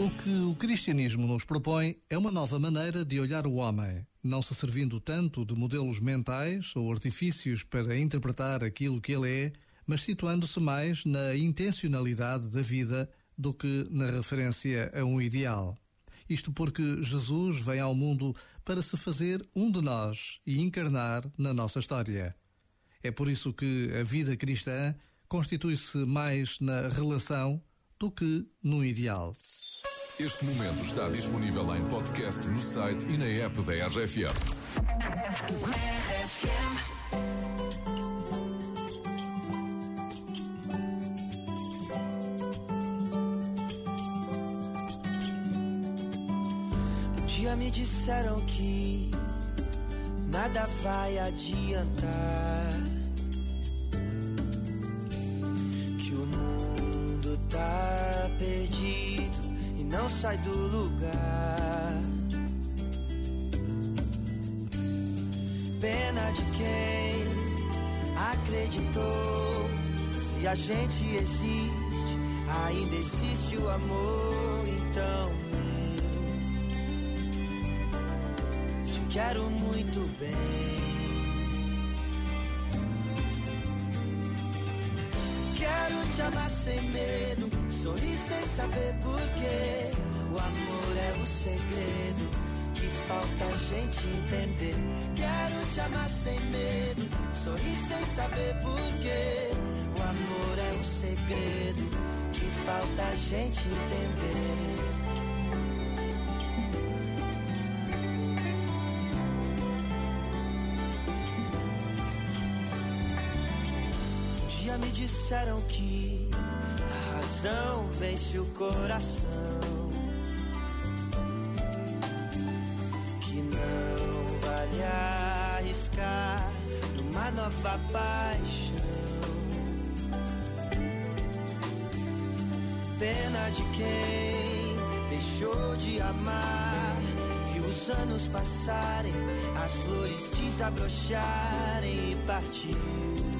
O que o cristianismo nos propõe é uma nova maneira de olhar o homem, não se servindo tanto de modelos mentais ou artifícios para interpretar aquilo que ele é, mas situando-se mais na intencionalidade da vida do que na referência a um ideal. Isto porque Jesus vem ao mundo para se fazer um de nós e encarnar na nossa história. É por isso que a vida cristã constitui-se mais na relação do que no ideal. Este momento está disponível em podcast no site e na app da RFM. Um dia me disseram que nada vai adiantar. Que o mundo tá perdido não sai do lugar. Pena de quem acreditou. Se a gente existe, ainda existe o amor. Então eu te quero muito bem. Quero te amar sem medo, sorrir sem saber porquê. O amor é o segredo que falta a gente entender. Quero te amar sem medo, sorrir sem saber porquê. O amor é o segredo que falta a gente entender. me disseram que razão vence o coração. Que não vale arriscar numa nova paixão. Pena de quem deixou de amar. Viu os anos passarem, as flores desabrocharem e partiu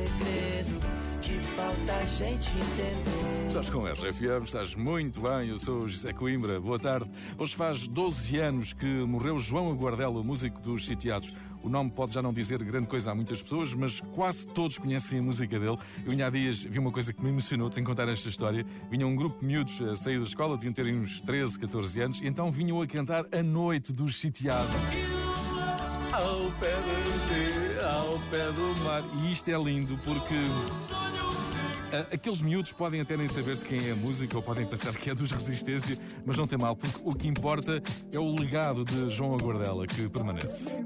a gente entender. Estás com a RFM, estás muito bem. Eu sou José Coimbra, boa tarde. Hoje faz 12 anos que morreu João Aguardela, o músico dos Sitiados. O nome pode já não dizer grande coisa a muitas pessoas, mas quase todos conhecem a música dele. Eu, ainda há dias, vi uma coisa que me emocionou, tenho que contar esta história. Vinha um grupo de miúdos a sair da escola, deviam ter uns 13, 14 anos, então vinham a cantar A Noite dos Sitiados. Ao pé do ao pé do mar. E isto é lindo porque Aqueles miúdos podem até nem saber de quem é a música ou podem pensar que é dos Resistência, mas não tem mal, porque o que importa é o legado de João Aguardela que permanece.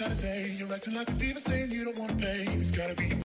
Saturday. You're acting like a diva saying you don't wanna pay. It's gotta be